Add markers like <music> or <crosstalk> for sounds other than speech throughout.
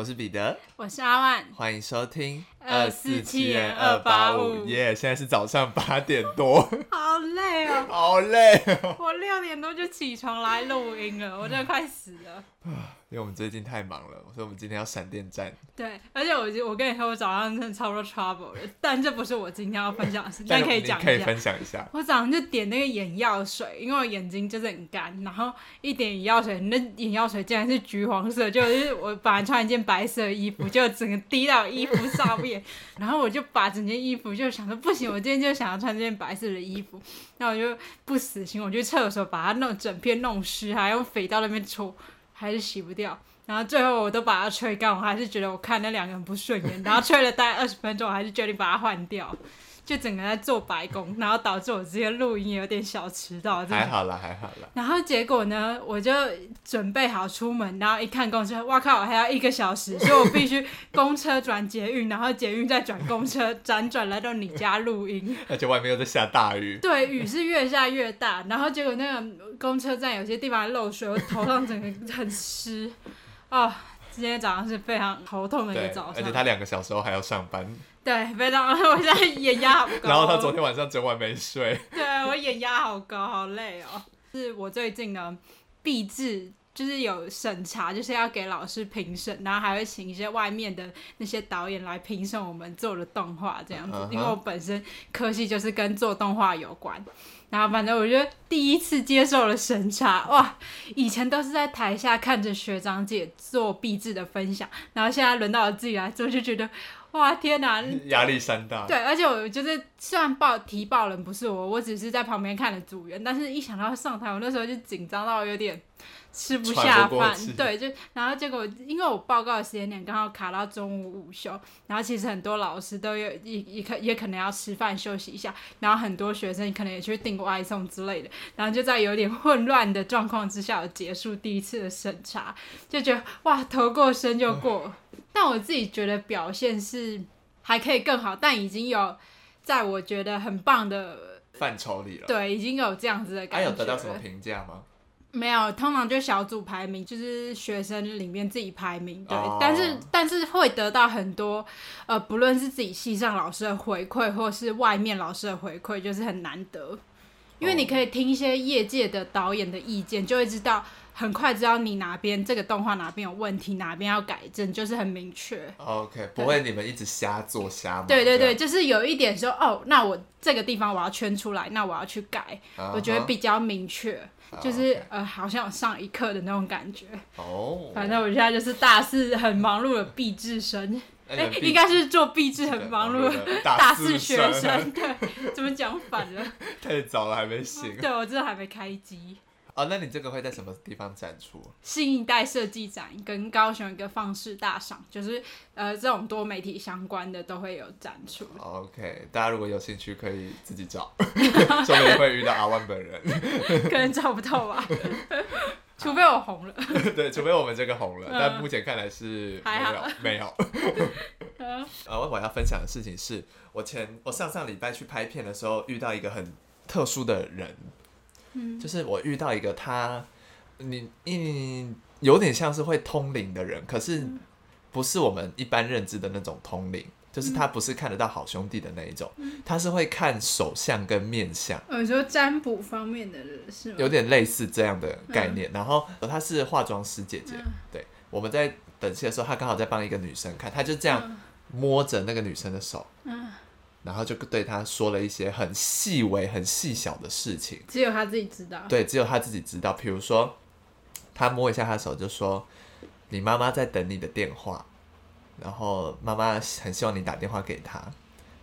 我是彼得，我是阿万，欢迎收听二四七人二八五。耶，现在是早上八点多，<laughs> 好累哦，好累哦。我六点多就起床来录音了，我真的快死了。<laughs> 因为我们最近太忙了，所以我们今天要闪电战。对，而且我我跟你说，我早上真的超多 trouble 的，但这不是我今天要分享的事，<laughs> 但可以讲一下。可以分享一下。我早上就点那个眼药水，因为我眼睛就是很干，然后一点眼药水，那眼药水竟然是橘黄色，就 <laughs> 是我本来穿一件白色的衣服，就整个滴到衣服上面，<laughs> 然后我就把整件衣服就想说不行，我今天就想要穿这件白色的衣服，那我就不死心，我去厕所把它弄整片弄湿，还用肥皂那边搓。还是洗不掉，然后最后我都把它吹干，我还是觉得我看那两个人不顺眼，然后吹了大概二十分钟，我还是决定把它换掉，就整个在做白工，然后导致我今天录音有点小迟到。还好啦，还好啦。然后结果呢，我就准备好出门，然后一看公车，哇靠，还要一个小时，所以我必须 <laughs> 公车转捷运，然后捷运再转公车，辗转来到你家录音。而且外面又在下大雨。对，雨是越下越大，然后结果那个。公车站有些地方漏水，我头上整个很湿啊、哦！今天早上是非常头痛的一个早上，而且他两个小时后还要上班。对，非常，<laughs> 我现在眼压好高。然后他昨天晚上整晚没睡。<laughs> 对，我眼压好高，好累哦。是我最近呢，毕制就是有审查，就是要给老师评审，然后还会请一些外面的那些导演来评审我们做的动画这样子。Uh -huh. 因为我本身科系就是跟做动画有关。然后反正我觉得第一次接受了审查，哇！以前都是在台下看着学长姐做毕制的分享，然后现在轮到我自己来做，就觉得哇天哪，<laughs> 压力山大。对，而且我就是虽然报提报人不是我，我只是在旁边看的组员，但是一想到上台，我那时候就紧张到有点。吃不下饭，对，就然后结果，因为我报告的时间点刚好卡到中午午休，然后其实很多老师都有也也可也可能要吃饭休息一下，然后很多学生可能也去订外送之类的，然后就在有点混乱的状况之下，结束第一次的审查，就觉得哇，头过身就过，但我自己觉得表现是还可以更好，但已经有在我觉得很棒的范畴里了，对，已经有这样子的感觉。还有得到什么评价吗？没有，通常就小组排名，就是学生里面自己排名，对。Oh. 但是但是会得到很多，呃，不论是自己系上老师的回馈，或是外面老师的回馈，就是很难得。因为你可以听一些业界的导演的意见，就会知道很快知道你哪边这个动画哪边有问题，哪边要改正，就是很明确。OK，不会你们一直瞎做瞎忙。对对对，就是有一点说，哦，那我这个地方我要圈出来，那我要去改，uh -huh. 我觉得比较明确。就是、oh. 呃，好像有上一课的那种感觉。哦、oh.。反正我现在就是大四很忙碌的毕志生，哎、欸，应该是做毕制很忙碌的大四学生。对，怎么讲反了？<laughs> 太早了，还没醒。对，我真的还没开机。哦，那你这个会在什么地方展出？新一代设计展跟高雄一个放式大赏，就是呃这种多媒体相关的都会有展出。OK，大家如果有兴趣可以自己找，<laughs> 说不定会遇到阿万本人。<laughs> 可能找不到吧，<laughs> 除非我红了。对，除非我们这个红了，嗯、但目前看来是没有没有。呃，我要分享的事情是我前我上上礼拜去拍片的时候遇到一个很特殊的人。就是我遇到一个他，你你，有点像是会通灵的人，可是不是我们一般认知的那种通灵，就是他不是看得到好兄弟的那一种，他是会看手相跟面相。你说占卜方面的人是吗？有点类似这样的概念。然后他是化妆师姐姐，对，我们在等戏的时候，他刚好在帮一个女生看，他就这样摸着那个女生的手。然后就对他说了一些很细微、很细小的事情，只有他自己知道。对，只有他自己知道。比如说，他摸一下他的手，就说：“你妈妈在等你的电话，然后妈妈很希望你打电话给她。”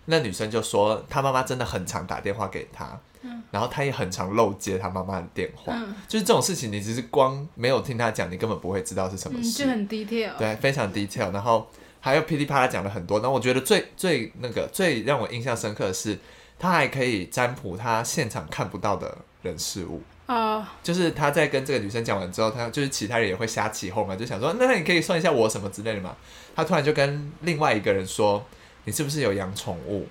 那女生就说：“她妈妈真的很常打电话给她，嗯，然后她也很常漏接她妈妈的电话。嗯，就是这种事情，你只是光没有听她讲，你根本不会知道是什么事。嗯，就很 detail，对，非常 detail。然后。还有噼里啪啦讲了很多，那我觉得最最那个最让我印象深刻的是，他还可以占卜他现场看不到的人事物。啊、uh,，就是他在跟这个女生讲完之后，他就是其他人也会瞎起哄嘛，就想说，那你可以算一下我什么之类的嘛。他突然就跟另外一个人说，你是不是有养宠物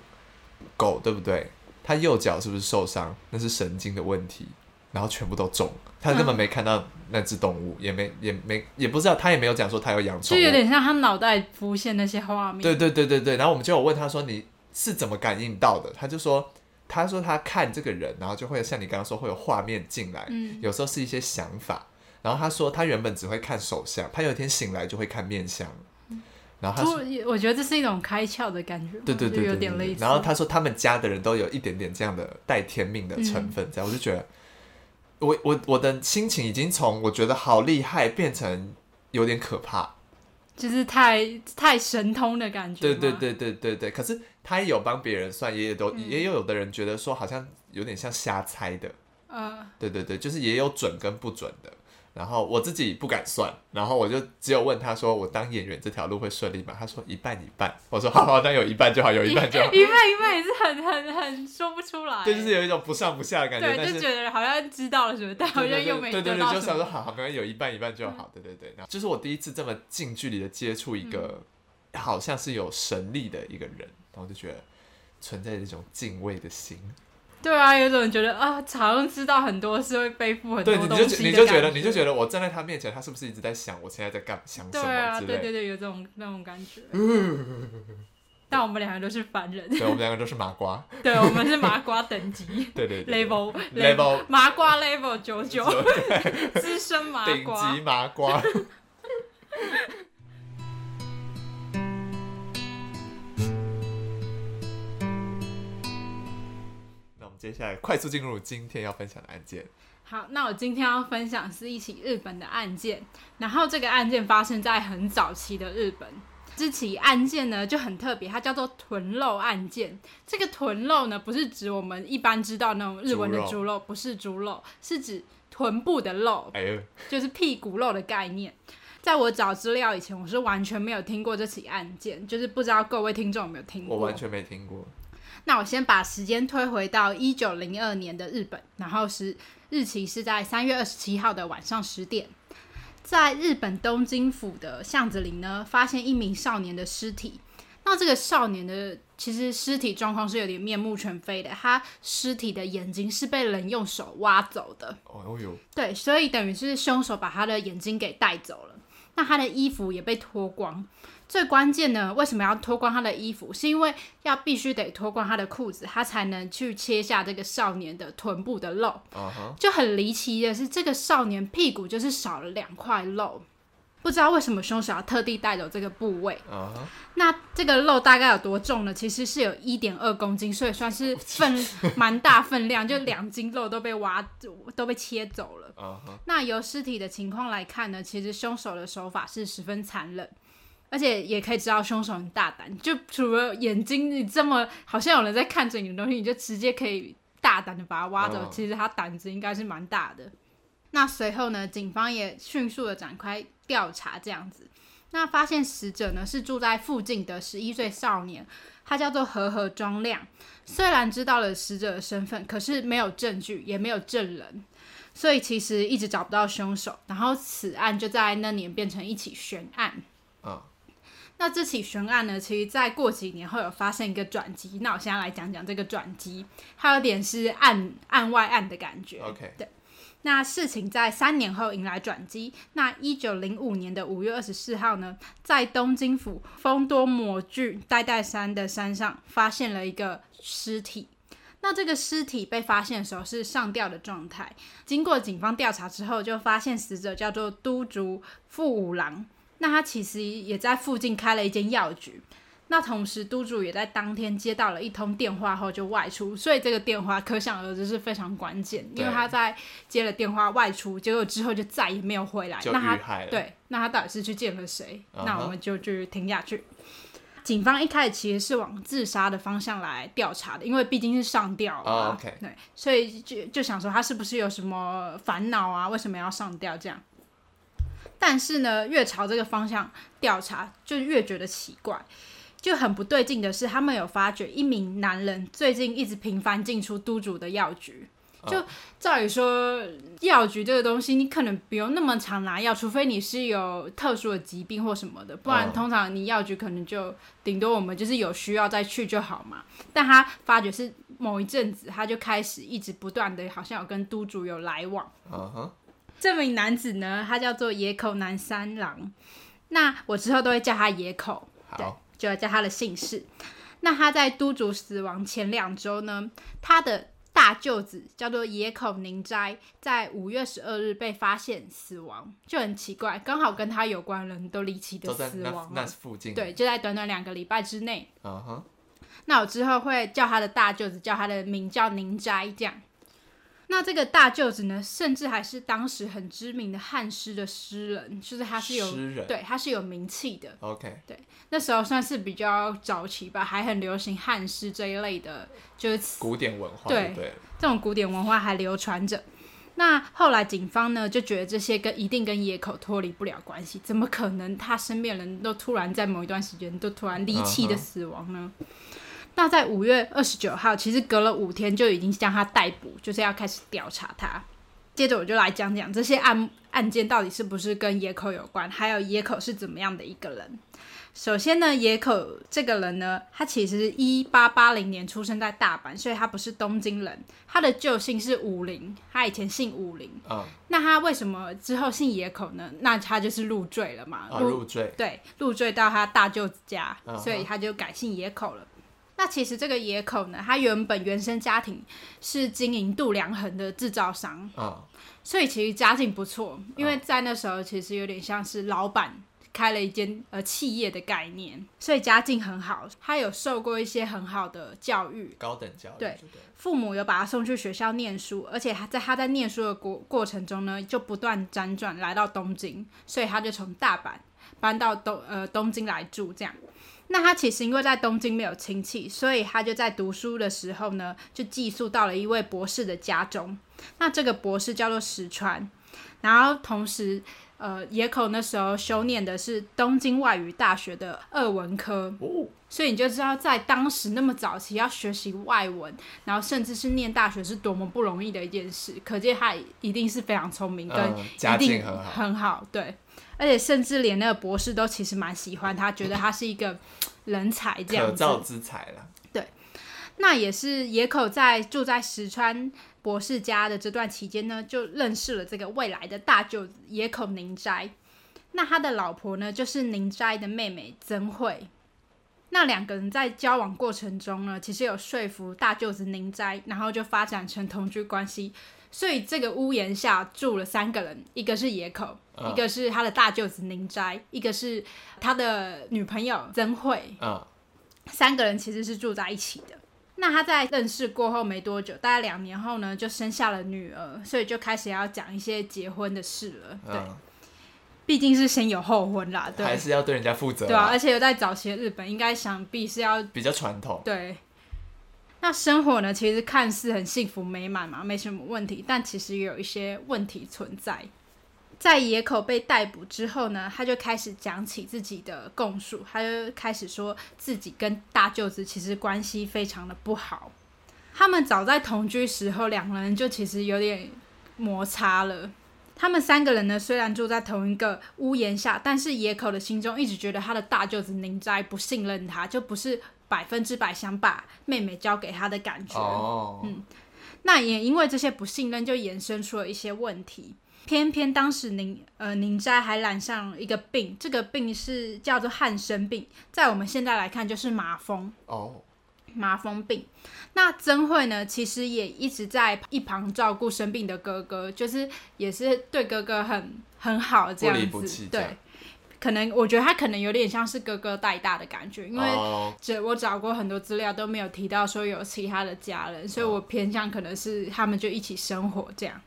狗，对不对？他右脚是不是受伤？那是神经的问题。然后全部都中，他根本没看到那只动物，嗯、也没也没也不知道，他也没有讲说他有养宠物，就有点像他脑袋浮现那些画面。对对对对对，然后我们就有问他说，你是怎么感应到的？他就说，他说他看这个人，然后就会像你刚刚说会有画面进来，嗯、有时候是一些想法。然后他说他原本只会看手相，他有一天醒来就会看面相。然后他说，我觉得这是一种开窍的感觉，对对对，对，对，有点类似。然后他说他们家的人都有一点点这样的带天命的成分，这样、嗯、我就觉得。我我我的心情已经从我觉得好厉害变成有点可怕，就是太太神通的感觉。对对对对对对。可是他也有帮别人算，也有都、嗯、也有有的人觉得说好像有点像瞎猜的。嗯、呃。对对对，就是也有准跟不准的。然后我自己不敢算，然后我就只有问他说：“我当演员这条路会顺利吗？”他说：“一半一半。”我说：“好好，但有一半就好，有一半就好。<laughs> ”一半一半也是很很很说不出来。对，就是有一种不上不下的感觉。对，就觉得好像知道了什么，但好像又没。对对对，就想说好好，可能有一半一半就好。对对对，然后就是我第一次这么近距离的接触一个好像是有神力的一个人，然后就觉得存在一种敬畏的心。对啊，有种人觉得啊，好像知道很多事，会背负很多东西。对，你就你就觉得，你就觉得我站在他面前，他是不是一直在想我现在在干想什么之类的？对啊，对对对，有这种那种感觉。<laughs> 但我们两个都是凡人。对，我们两个都是麻瓜。<laughs> 对，我们是麻瓜等级。<laughs> 对对对。Level Level 麻瓜 Level 九九，资深麻瓜。顶级麻瓜。接下来快速进入今天要分享的案件。好，那我今天要分享是一起日本的案件，然后这个案件发生在很早期的日本。这起案件呢就很特别，它叫做臀肉案件。这个臀肉呢不是指我们一般知道那种日文的猪肉，猪肉不是猪肉，是指臀部的肉，哎、就是屁股肉的概念。在我找资料以前，我是完全没有听过这起案件，就是不知道各位听众有没有听过？我完全没听过。那我先把时间推回到一九零二年的日本，然后是日期是在三月二十七号的晚上十点，在日本东京府的巷子里呢，发现一名少年的尸体。那这个少年的其实尸体状况是有点面目全非的，他尸体的眼睛是被人用手挖走的。哦哟，对，所以等于是凶手把他的眼睛给带走了。那他的衣服也被脱光。最关键呢，为什么要脱光他的衣服？是因为要必须得脱光他的裤子，他才能去切下这个少年的臀部的肉。Uh huh. 就很离奇的是，这个少年屁股就是少了两块肉，不知道为什么凶手要特地带走这个部位。Uh huh. 那这个肉大概有多重呢？其实是有一点二公斤，所以算是分 <laughs> 蛮大分量，就两斤肉都被挖都被切走了。Uh huh. 那由尸体的情况来看呢，其实凶手的手法是十分残忍。而且也可以知道凶手很大胆，就除了眼睛你这么好像有人在看着你的东西，你就直接可以大胆的把它挖走。Oh. 其实他胆子应该是蛮大的。那随后呢，警方也迅速的展开调查，这样子，那发现死者呢是住在附近的十一岁少年，他叫做何何庄亮。虽然知道了死者的身份，可是没有证据，也没有证人，所以其实一直找不到凶手。然后此案就在那年变成一起悬案。Oh. 那这起悬案呢，其实在过几年会有发生一个转机。那我现在来讲讲这个转机，它有点是案案外案的感觉。OK，对。那事情在三年后迎来转机。那一九零五年的五月二十四号呢，在东京府丰多摩郡代代山的山上发现了一个尸体。那这个尸体被发现的时候是上吊的状态。经过警方调查之后，就发现死者叫做都竹富五郎。那他其实也在附近开了一间药局，那同时督主也在当天接到了一通电话后就外出，所以这个电话可想而知是非常关键，因为他在接了电话外出，结果之后就再也没有回来。那他对，那他到底是去见了谁？Uh huh. 那我们就继续听下去。警方一开始其实是往自杀的方向来调查的，因为毕竟是上吊嘛，oh. 对，所以就就想说他是不是有什么烦恼啊？为什么要上吊这样？但是呢，越朝这个方向调查，就越觉得奇怪，就很不对劲的是，他们有发觉一名男人最近一直频繁进出都主的药局，就照理说，药局这个东西，你可能不用那么常拿药，除非你是有特殊的疾病或什么的，不然通常你药局可能就顶多我们就是有需要再去就好嘛。但他发觉是某一阵子，他就开始一直不断的，好像有跟督主有来往。Uh huh. 这名男子呢，他叫做野口南三郎，那我之后都会叫他野口，好对，就要叫他的姓氏。那他在督主死亡前两周呢，他的大舅子叫做野口宁斋，在五月十二日被发现死亡，就很奇怪，刚好跟他有关人都离奇的死亡，那，那附近，对，就在短短两个礼拜之内。Uh huh. 那我之后会叫他的大舅子，叫他的名叫宁斋，这样。那这个大舅子呢，甚至还是当时很知名的汉诗的诗人，就是他是有诗人对，他是有名气的。OK，对，那时候算是比较早期吧，还很流行汉诗这一类的，就是古典文化。对，对这种古典文化还流传着。那后来警方呢，就觉得这些跟一定跟野口脱离不了关系，怎么可能他身边人都突然在某一段时间都突然离奇的死亡呢？Uh huh. 那在五月二十九号，其实隔了五天就已经将他逮捕，就是要开始调查他。接着我就来讲讲这些案案件到底是不是跟野口有关，还有野口是怎么样的一个人。首先呢，野口这个人呢，他其实是一八八零年出生在大阪，所以他不是东京人。他的旧姓是武林，他以前姓武林。嗯。那他为什么之后姓野口呢？那他就是入赘了嘛。啊，入赘。对，入赘到他大舅子家，嗯、所以他就改姓野口了。那其实这个野口呢，他原本原生家庭是经营度量衡的制造商，哦、所以其实家境不错，因为在那时候其实有点像是老板开了一间呃企业的概念，所以家境很好。他有受过一些很好的教育，高等教育，对，父母有把他送去学校念书，而且他在他在念书的过过程中呢，就不断辗转来到东京，所以他就从大阪搬到东呃东京来住这样。那他其实因为在东京没有亲戚，所以他就在读书的时候呢，就寄宿到了一位博士的家中。那这个博士叫做石川，然后同时，呃，野口那时候修念的是东京外语大学的二文科，哦，所以你就知道在当时那么早期要学习外文，然后甚至是念大学是多么不容易的一件事。可见他一定是非常聪明，跟一定很好，对。而且甚至连那个博士都其实蛮喜欢他，觉得他是一个人才这样子。可造之才了。对，那也是野口在住在石川博士家的这段期间呢，就认识了这个未来的大舅子野口宁斋。那他的老婆呢，就是宁斋的妹妹曾惠。那两个人在交往过程中呢，其实有说服大舅子宁斋，然后就发展成同居关系。所以这个屋檐下住了三个人，一个是野口，哦、一个是他的大舅子宁斋，一个是他的女朋友曾惠。嗯、三个人其实是住在一起的。那他在认识过后没多久，大概两年后呢，就生下了女儿，所以就开始要讲一些结婚的事了。对，哦、毕竟是先有后婚啦，对，还是要对人家负责。对啊，而且有在早期的日本，应该想必是要比较传统。对。那生活呢，其实看似很幸福美满嘛，没什么问题，但其实也有一些问题存在。在野口被逮捕之后呢，他就开始讲起自己的供述，他就开始说自己跟大舅子其实关系非常的不好。他们早在同居时候，两个人就其实有点摩擦了。他们三个人呢，虽然住在同一个屋檐下，但是野口的心中一直觉得他的大舅子宁斋不信任他，就不是。百分之百想把妹妹交给他的感觉，oh. 嗯，那也因为这些不信任，就衍生出了一些问题。偏偏当时宁呃宁斋还染上一个病，这个病是叫做汉生病，在我们现在来看就是麻风哦，oh. 麻风病。那曾慧呢，其实也一直在一旁照顾生病的哥哥，就是也是对哥哥很很好这样子，不不弃，对。可能我觉得他可能有点像是哥哥带大的感觉，因为这我找过很多资料都没有提到说有其他的家人，所以我偏向可能是他们就一起生活这样。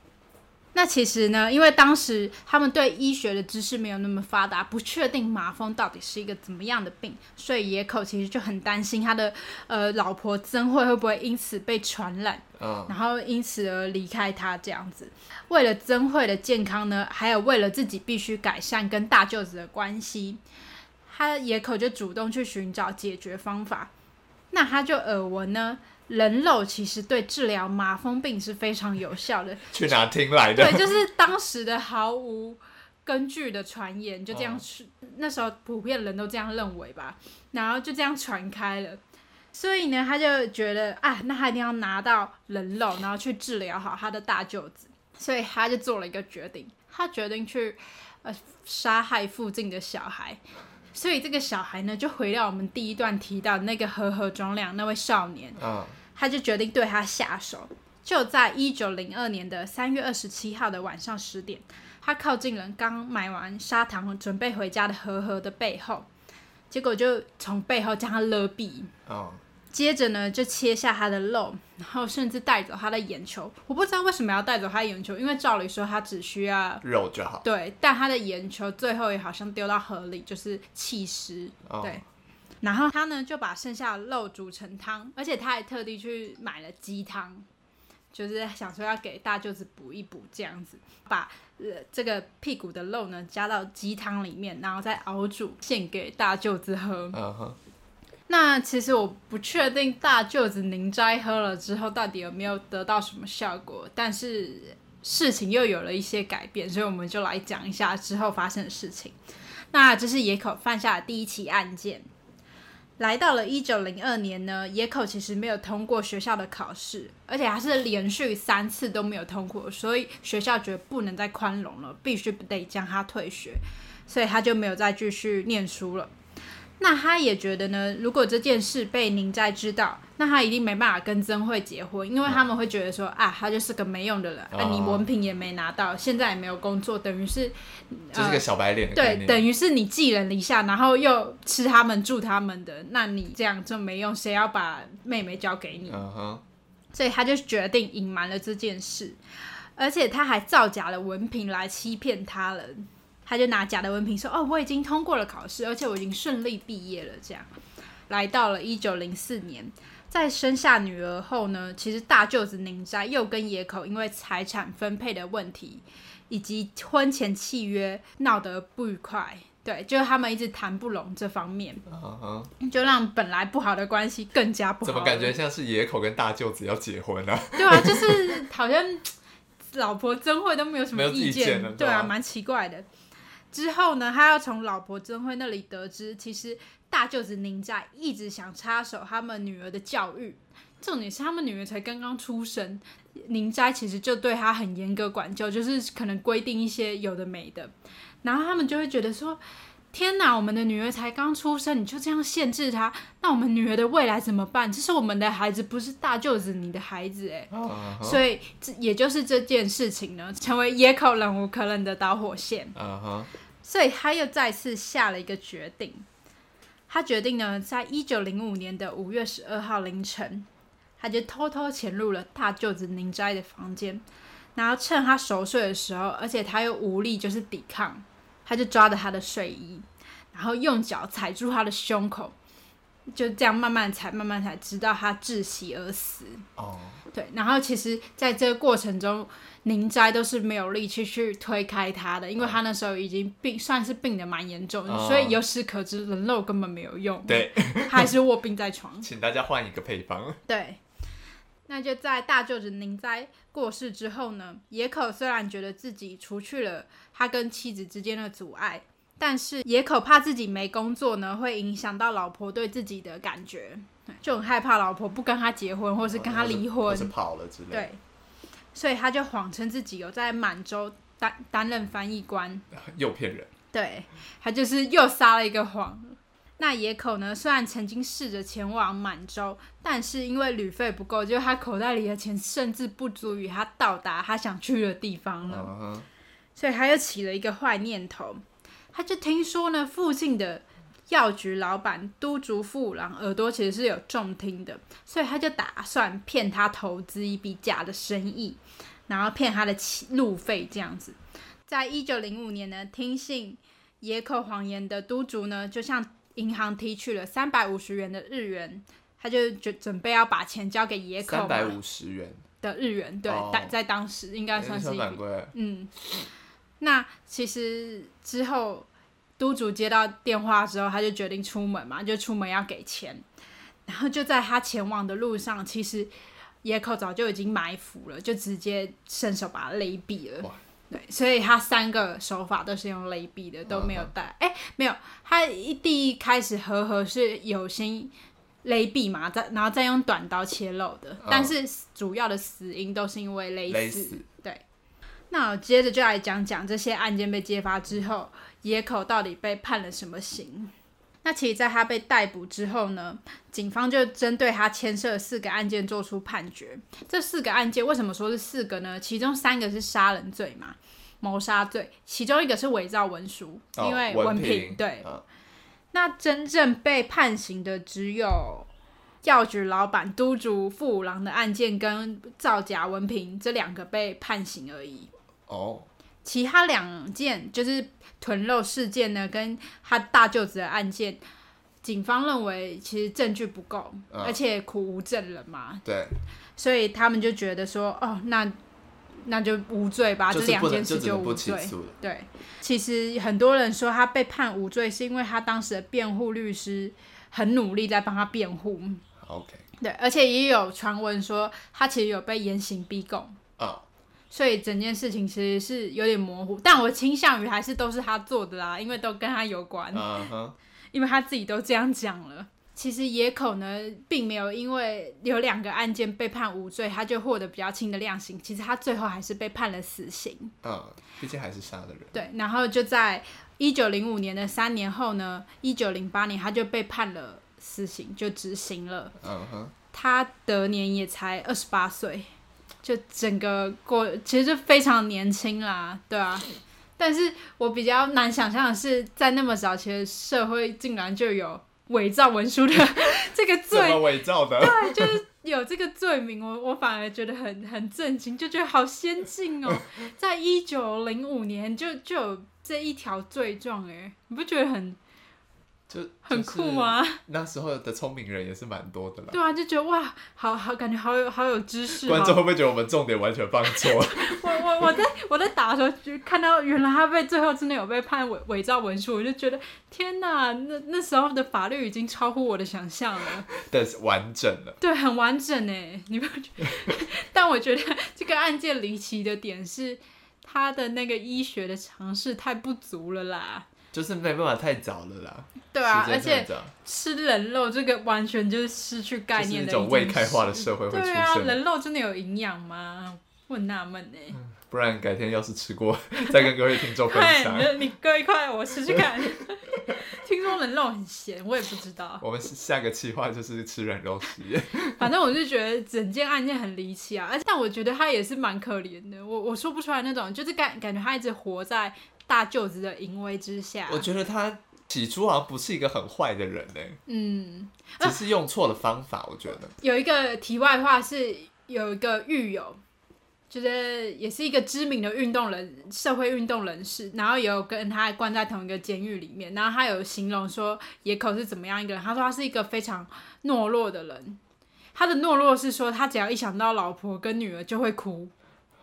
那其实呢，因为当时他们对医学的知识没有那么发达，不确定麻风到底是一个怎么样的病，所以野口其实就很担心他的呃老婆曾慧会不会因此被传染，嗯，然后因此而离开他这样子。为了曾慧的健康呢，还有为了自己必须改善跟大舅子的关系，他野口就主动去寻找解决方法。那他就耳闻呢，人肉其实对治疗麻风病是非常有效的。去哪听来的？对，就是当时的毫无根据的传言，就这样去。哦、那时候普遍人都这样认为吧，然后就这样传开了。所以呢，他就觉得啊，那他一定要拿到人肉，然后去治疗好他的大舅子。所以他就做了一个决定，他决定去呃杀害附近的小孩。所以这个小孩呢，就回到我们第一段提到的那个和和庄亮那位少年。嗯。他就决定对他下手。就在一九零二年的三月二十七号的晚上十点，他靠近了刚买完砂糖准备回家的和和的背后，结果就从背后将他勒毙。哦。接着呢，就切下他的肉，然后甚至带走他的眼球。我不知道为什么要带走他的眼球，因为照理说他只需要肉就好。对，但他的眼球最后也好像丢到河里，就是弃尸。哦、对，然后他呢就把剩下的肉煮成汤，而且他还特地去买了鸡汤，就是想说要给大舅子补一补这样子，把呃这个屁股的肉呢加到鸡汤里面，然后再熬煮献给大舅子喝。嗯哼。那其实我不确定大舅子宁斋喝了之后到底有没有得到什么效果，但是事情又有了一些改变，所以我们就来讲一下之后发生的事情。那这是野口犯下的第一起案件。来到了一九零二年呢，野口其实没有通过学校的考试，而且还是连续三次都没有通过，所以学校觉得不能再宽容了，必须得将他退学，所以他就没有再继续念书了。那他也觉得呢，如果这件事被宁斋知道，那他一定没办法跟曾慧结婚，因为他们会觉得说啊，他就是个没用的人，啊，你文凭也没拿到，现在也没有工作，等于是就是个小白脸，呃。对，等于是你寄人篱下，然后又吃他们住他们的，那你这样就没用，谁要把妹妹交给你？嗯，所以他就决定隐瞒了这件事，而且他还造假了文凭来欺骗他人。他就拿假的文凭说：“哦，我已经通过了考试，而且我已经顺利毕业了。”这样，来到了一九零四年，在生下女儿后呢，其实大舅子宁斋又跟野口因为财产分配的问题以及婚前契约闹得不愉快。对，就是他们一直谈不拢这方面，uh -huh. 就让本来不好的关系更加不好。怎么感觉像是野口跟大舅子要结婚啊？对啊，就是好像老婆真会都没有什么意见，意见对啊，蛮奇怪的。之后呢，他要从老婆曾慧那里得知，其实大舅子宁斋一直想插手他们女儿的教育。重点是他们女儿才刚刚出生，宁斋其实就对他很严格管教，就是可能规定一些有的没的。然后他们就会觉得说：“天哪，我们的女儿才刚出生，你就这样限制她，那我们女儿的未来怎么办？这是我们的孩子，不是大舅子你的孩子诶。Uh -huh. 所以这也就是这件事情呢，成为野口忍无可忍的导火线。Uh -huh. 所以他又再次下了一个决定，他决定呢，在一九零五年的五月十二号凌晨，他就偷偷潜入了大舅子宁斋的房间，然后趁他熟睡的时候，而且他又无力就是抵抗，他就抓着他的睡衣，然后用脚踩住他的胸口，就这样慢慢踩，慢慢踩，直到他窒息而死。哦，对，然后其实在这个过程中。宁斋都是没有力气去推开他的，因为他那时候已经病，算是病得蛮严重的，哦，所以由此可知，人肉根本没有用。对，他还是卧病在床。<laughs> 请大家换一个配方。对，那就在大舅子宁斋过世之后呢，野口虽然觉得自己除去了他跟妻子之间的阻碍，但是野口怕自己没工作呢，会影响到老婆对自己的感觉，就很害怕老婆不跟他结婚，或是跟他离婚，或是跑了之类的。对。所以他就谎称自己有在满洲担担任翻译官，<laughs> 又骗人。对，他就是又撒了一个谎。那野口呢？虽然曾经试着前往满洲，但是因为旅费不够，就他口袋里的钱甚至不足以他到达他想去的地方了。Uh -huh. 所以他又起了一个坏念头，他就听说呢，附近的。药局老板都竹富郎耳朵其实是有重听的，所以他就打算骗他投资一笔假的生意，然后骗他的路费这样子。在一九零五年呢，听信野口谎言的都竹呢，就向银行提取了三百五十元的日元，他就准准备要把钱交给野口。三百五十元的日元，对，在、哦、在当时应该算是一笔。嗯，那其实之后。督主接到电话之后，他就决定出门嘛，就出门要给钱。然后就在他前往的路上，其实野口早就已经埋伏了，就直接伸手把他勒毙了。对，所以他三个手法都是用勒毙的，都没有带。哎、uh 没有，他一第一开始和合是有先勒毙嘛，再然后再用短刀切肉的，uh huh. 但是主要的死因都是因为勒死。勒死。对，那我接着就来讲讲这些案件被揭发之后，野口到底被判了什么刑。那其实，在他被逮捕之后呢，警方就针对他牵涉四个案件做出判决。这四个案件为什么说是四个呢？其中三个是杀人罪嘛，谋杀罪，其中一个是伪造文书，哦、因为文凭。对。哦、那真正被判刑的只有药局老板督主富五郎的案件跟造假文凭这两个被判刑而已。哦。其他两件就是囤肉事件呢，跟他大舅子的案件，警方认为其实证据不够，嗯、而且苦无证人嘛，对，所以他们就觉得说，哦，那那就无罪吧，这两件事就无罪。对，其实很多人说他被判无罪，是因为他当时的辩护律师很努力在帮他辩护。OK，对，而且也有传闻说他其实有被严刑逼供。哦所以整件事情其实是有点模糊，但我倾向于还是都是他做的啦，因为都跟他有关。Uh huh. 因为他自己都这样讲了。其实野口呢，并没有因为有两个案件被判无罪，他就获得比较轻的量刑。其实他最后还是被判了死刑。嗯，毕竟还是杀的人。对，然后就在一九零五年的三年后呢，一九零八年他就被判了死刑，就执行了。嗯哼、uh。他得年也才二十八岁。就整个过，其实就非常年轻啦，对啊。但是我比较难想象的是，在那么早期的社会，竟然就有伪造文书的 <laughs> 这个罪。怎么伪造的？对，就是有这个罪名，我我反而觉得很很震惊，就觉得好先进哦。<laughs> 在一九零五年就就有这一条罪状，哎，你不觉得很？就很酷吗？那时候的聪明人也是蛮多的啦。对啊，就觉得哇，好好感觉好有好有知识。观众会不会觉得我们重点完全放错？我我我在我在打的时候就看到，原来他被最后真的有被判伪伪造文书，我就觉得天哪，那那时候的法律已经超乎我的想象了。但是完整了。对，很完整诶，你不觉得？<laughs> 但我觉得这个案件离奇的点是，他的那个医学的常识太不足了啦。就是没办法太早了啦。<laughs> 对啊，而且吃人肉这个完全就是失去概念的一种未开化的社会会出现。对啊，人肉真的有营养吗？我很纳闷呢。不然改天要是吃过，<laughs> 再跟各位听众分享。你割一块，我试试看。<laughs> 听说人肉很咸，我也不知道。我们下个计划就是吃人肉实验。反正我就觉得整件案件很离奇啊，而且但我觉得他也是蛮可怜的。我我说不出来那种，就是感感觉他一直活在。大舅子的淫威之下，我觉得他起初好像不是一个很坏的人呢。嗯，只是用错了方法。我觉得有一个题外话是，有一个狱友，就是也是一个知名的运动人，社会运动人士，然后也有跟他关在同一个监狱里面。然后他有形容说野口是怎么样一个人，他说他是一个非常懦弱的人。他的懦弱是说，他只要一想到老婆跟女儿就会哭。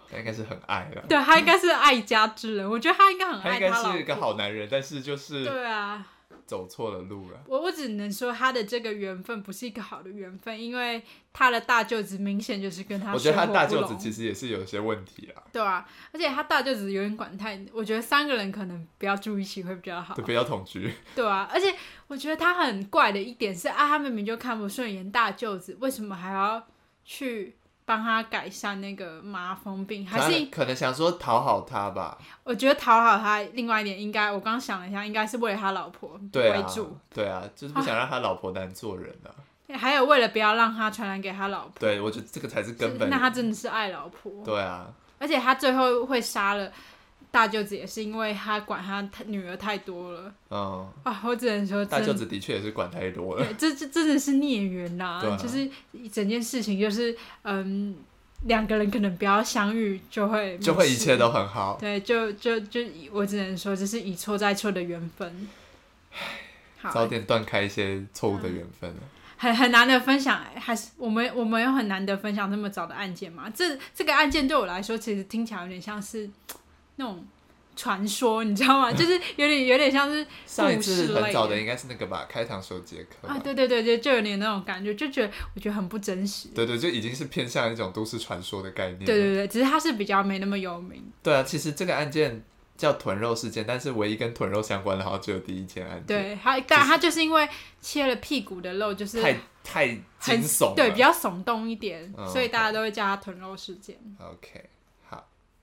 他应该是很爱了，对，他应该是爱家之人。我觉得他应该很爱他。他应该是一个好男人，但是就是对啊，走错了路了。我我只能说他的这个缘分不是一个好的缘分，因为他的大舅子明显就是跟他。我觉得他大舅子其实也是有些问题啊。对啊，而且他大舅子有点管太，我觉得三个人可能不要住一起会比较好。对，不要同居。对啊，而且我觉得他很怪的一点是啊，他明明就看不顺眼大舅子，为什么还要去？帮他改善那个麻风病，还是可能想说讨好他吧？我觉得讨好他，另外一点应该，我刚想了一下，应该是为了他老婆为主。对啊，就是不想让他老婆难做人啊。<laughs> 还有为了不要让他传染给他老婆。对，我觉得这个才是根本。那他真的是爱老婆。对啊。而且他最后会杀了。大舅子也是因为他管他女儿太多了，嗯啊，我只能说大舅子的确也是管太多了，对，这这真的是孽缘呐，啊、就是整件事情就是嗯，两个人可能不要相遇就会就会一切都很好，对，就就就我只能说这是一错再错的缘分，好。早点断开一些错误的缘分了，很很难得分享，还是我们我们有很难得分享那么早的案件嘛？这这个案件对我来说其实听起来有点像是。那种传说，你知道吗？<laughs> 就是有点有点像是上一次很早的应该是那个吧，开膛手杰克啊，对对对对，就有点那种感觉，就觉得我觉得很不真实。对对，就已经是偏向一种都市传说的概念。对对对，只是它是比较没那么有名。对啊，其实这个案件叫豚肉事件，但是唯一跟豚肉相关的，好像只有第一件案件。对，它但他就是因为切了屁股的肉，就是太太惊悚，对，比较耸动一点，嗯、所以大家都会叫它豚肉事件。OK，好，